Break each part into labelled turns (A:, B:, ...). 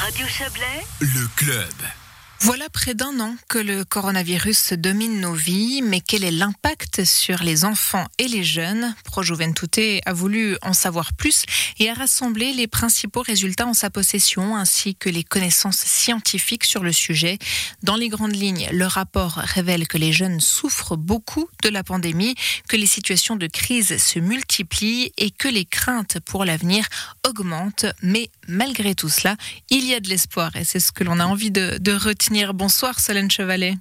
A: Radio Chablais,
B: le club.
C: Voilà près d'un an que le coronavirus domine nos vies, mais quel est l'impact sur les enfants et les jeunes? Pro Juventute a voulu en savoir plus et a rassemblé les principaux résultats en sa possession ainsi que les connaissances scientifiques sur le sujet. Dans les grandes lignes, le rapport révèle que les jeunes souffrent beaucoup de la pandémie, que les situations de crise se multiplient et que les craintes pour l'avenir augmentent. Mais malgré tout cela, il y a de l'espoir et c'est ce que l'on a envie de, de retenir Bonsoir Solène Chevalet.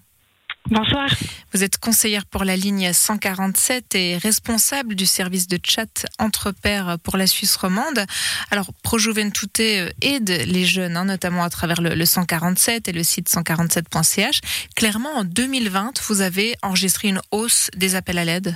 D: Bonsoir.
C: Vous êtes conseillère pour la ligne 147 et responsable du service de chat entre pairs pour la Suisse romande. Alors, ProJuventute aide les jeunes, hein, notamment à travers le, le 147 et le site 147.ch. Clairement, en 2020, vous avez enregistré une hausse des appels à l'aide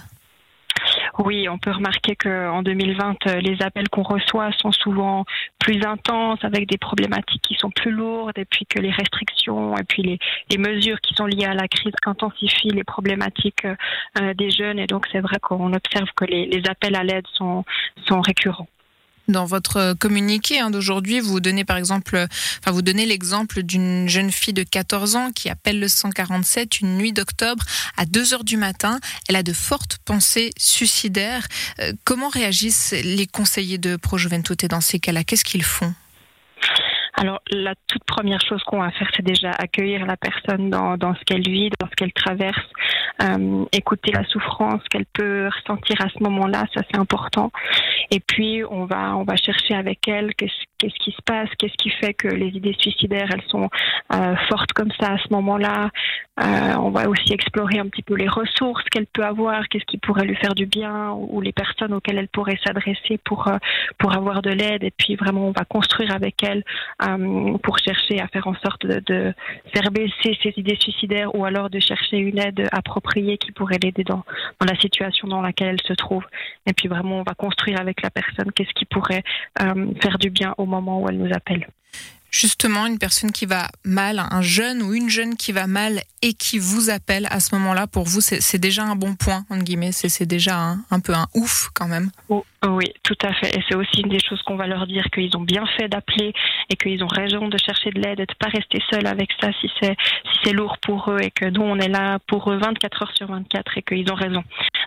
D: oui, on peut remarquer qu'en 2020, euh, les appels qu'on reçoit sont souvent plus intenses, avec des problématiques qui sont plus lourdes, et puis que les restrictions et puis les, mesures qui sont liées à la crise intensifient les problématiques euh, des jeunes. Et donc, c'est vrai qu'on observe que les, appels à l'aide sont récurrents.
C: Dans votre communiqué hein, d'aujourd'hui, vous donnez par exemple, enfin vous donnez l'exemple d'une jeune fille de 14 ans qui appelle le 147 une nuit d'octobre à 2 heures du matin. Elle a de fortes pensées suicidaires. Euh, comment réagissent les conseillers de Pro Juventute dans ces cas-là Qu'est-ce qu'ils font?
D: Alors, la toute première chose qu'on va faire, c'est déjà accueillir la personne dans, ce qu'elle vit, dans ce qu'elle traverse, euh, écouter la souffrance qu'elle peut ressentir à ce moment-là, ça c'est important. Et puis, on va, on va chercher avec elle qu'est-ce qu'est-ce qui se passe, qu'est-ce qui fait que les idées suicidaires, elles sont euh, fortes comme ça à ce moment-là. Euh, on va aussi explorer un petit peu les ressources qu'elle peut avoir, qu'est-ce qui pourrait lui faire du bien, ou, les personnes auxquelles elle pourrait s'adresser pour, euh, pour avoir de l'aide. Et puis, vraiment, on va construire avec elle pour chercher à faire en sorte de, faire baisser ses idées suicidaires ou alors de chercher une aide appropriée qui pourrait l'aider dans, dans la situation dans laquelle elle se trouve. Et puis, vraiment, on va construire avec la personne qu'est-ce qui pourrait faire du bien au moment où elle nous appelle
C: justement une personne qui va mal, un jeune ou une jeune qui va mal et qui vous appelle à ce moment-là, pour vous, c'est déjà un bon point, entre guillemets, c'est déjà un, un, peu un ouf quand même.
D: Oh, oui, tout à fait. Et c'est aussi une des choses qu'on va leur dire, qu'ils ont bien fait d'appeler et qu'ils ont raison de chercher de l'aide et de pas rester seuls avec ça si c'est si c'est lourd pour eux et que nous, on est là pour eux 24 heures sur 24 et qu'ils ont raison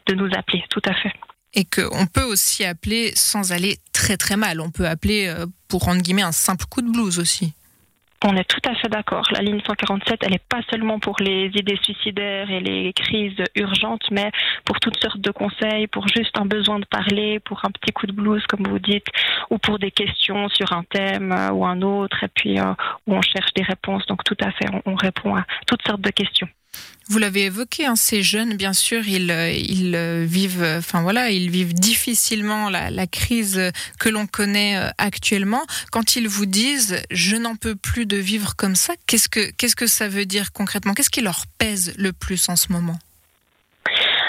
D: de nous appeler, tout à fait
C: et qu'on peut aussi appeler sans aller très très mal. On peut appeler euh, pour rendre guillemets un simple coup de blues aussi.
D: On est tout à fait d'accord. La ligne 147, elle n'est pas seulement pour les idées suicidaires et les crises urgentes, mais pour toutes sortes de conseils, pour juste un besoin de parler, pour un petit coup de blues, comme vous dites, ou pour des questions sur un thème euh, ou un autre, et puis euh, où on cherche des réponses. Donc tout à fait, on répond à toutes sortes de questions.
C: Vous l'avez évoqué, hein, ces jeunes, bien sûr, ils, euh, euh, vivent, euh, enfin voilà, ils vivent difficilement la, la crise que l'on connaît actuellement. Quand ils vous disent "je n'en peux plus de vivre comme ça", qu'est-ce que qu'est-ce que ça veut dire concrètement? Qu'est-ce qui leur pèse le plus en ce moment?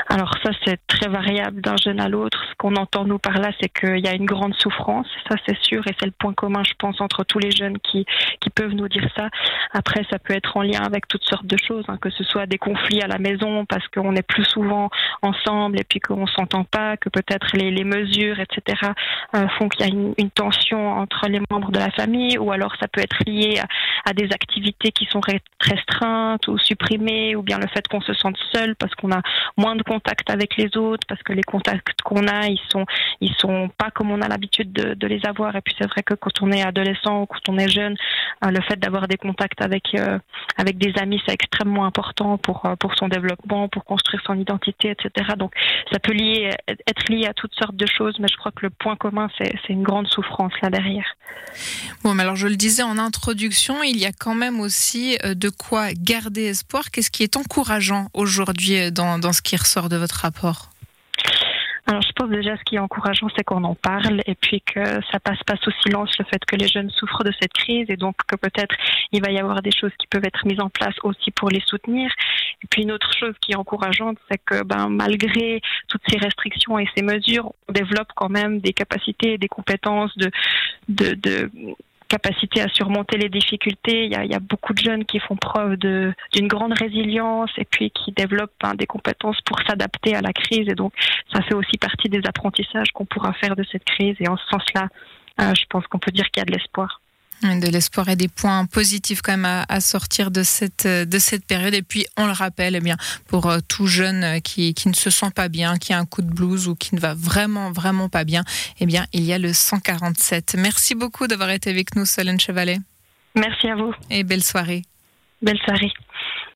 D: Alors ça, c'est très variable d'un jeune à l'autre. Ce qu'on entend nous par là, c'est qu'il y a une grande souffrance, ça c'est sûr, et c'est le point commun, je pense, entre tous les jeunes qui, qui peuvent nous dire ça. Après, ça peut être en lien avec toutes sortes de choses, hein, que ce soit des conflits à la maison parce qu'on est plus souvent ensemble et puis qu'on s'entend pas, que peut-être les, les, mesures, etc., euh, font qu'il y a une, une, tension entre les membres de la famille, ou alors ça peut être lié à, des activités qui sont restreintes ou supprimées, ou bien le fait qu'on se sente seul parce qu'on a moins de contact avec les autres parce que les contacts qu'on a, ils sont, ils sont pas comme on a l'habitude de, les avoir. Et puis c'est vrai que quand on est adolescent ou quand on est jeune, euh, le fait d'avoir des contacts avec euh, avec des amis, c'est extrêmement important pour euh, pour son développement, pour construire son identité, etc. Donc ça peut lier, être lié à toutes sortes de choses, mais je crois que le point commun, c'est une grande souffrance là derrière.
C: Bon, mais alors je le disais en introduction, il y a quand même aussi de quoi garder espoir. Qu'est-ce qui est encourageant aujourd'hui dans, dans ce qui ressort de votre rapport?
D: Alors je pense déjà ce qui est encourageant, c'est qu'on en parle et puis que ça passe pas sous silence le fait que les jeunes souffrent de cette crise et donc que peut-être il va y avoir des choses qui peuvent être mises en place aussi pour les soutenir. Et puis une autre chose qui est encourageante, c'est que ben malgré toutes ces restrictions et ces mesures, on développe quand même des capacités et des compétences de de, de capacité à surmonter les difficultés. Il y a, il y a beaucoup de jeunes qui font preuve d'une grande résilience et puis qui développent hein, des compétences pour s'adapter à la crise. Et donc, ça fait aussi partie des apprentissages qu'on pourra faire de cette crise. Et en ce sens-là, euh, je pense qu'on peut dire qu'il y a de l'espoir.
C: De l'espoir et des points positifs quand même à, sortir de cette, de cette période. Et puis, on le rappelle, eh bien, pour euh, tout jeune euh, qui, qui ne se sent pas bien, qui a un coup de blues ou qui ne va vraiment, vraiment pas bien, eh bien, il y a le 147. Merci beaucoup d'avoir été avec nous, Solène Chevalet.
D: Merci à vous.
C: Et belle soirée.
D: Belle soirée.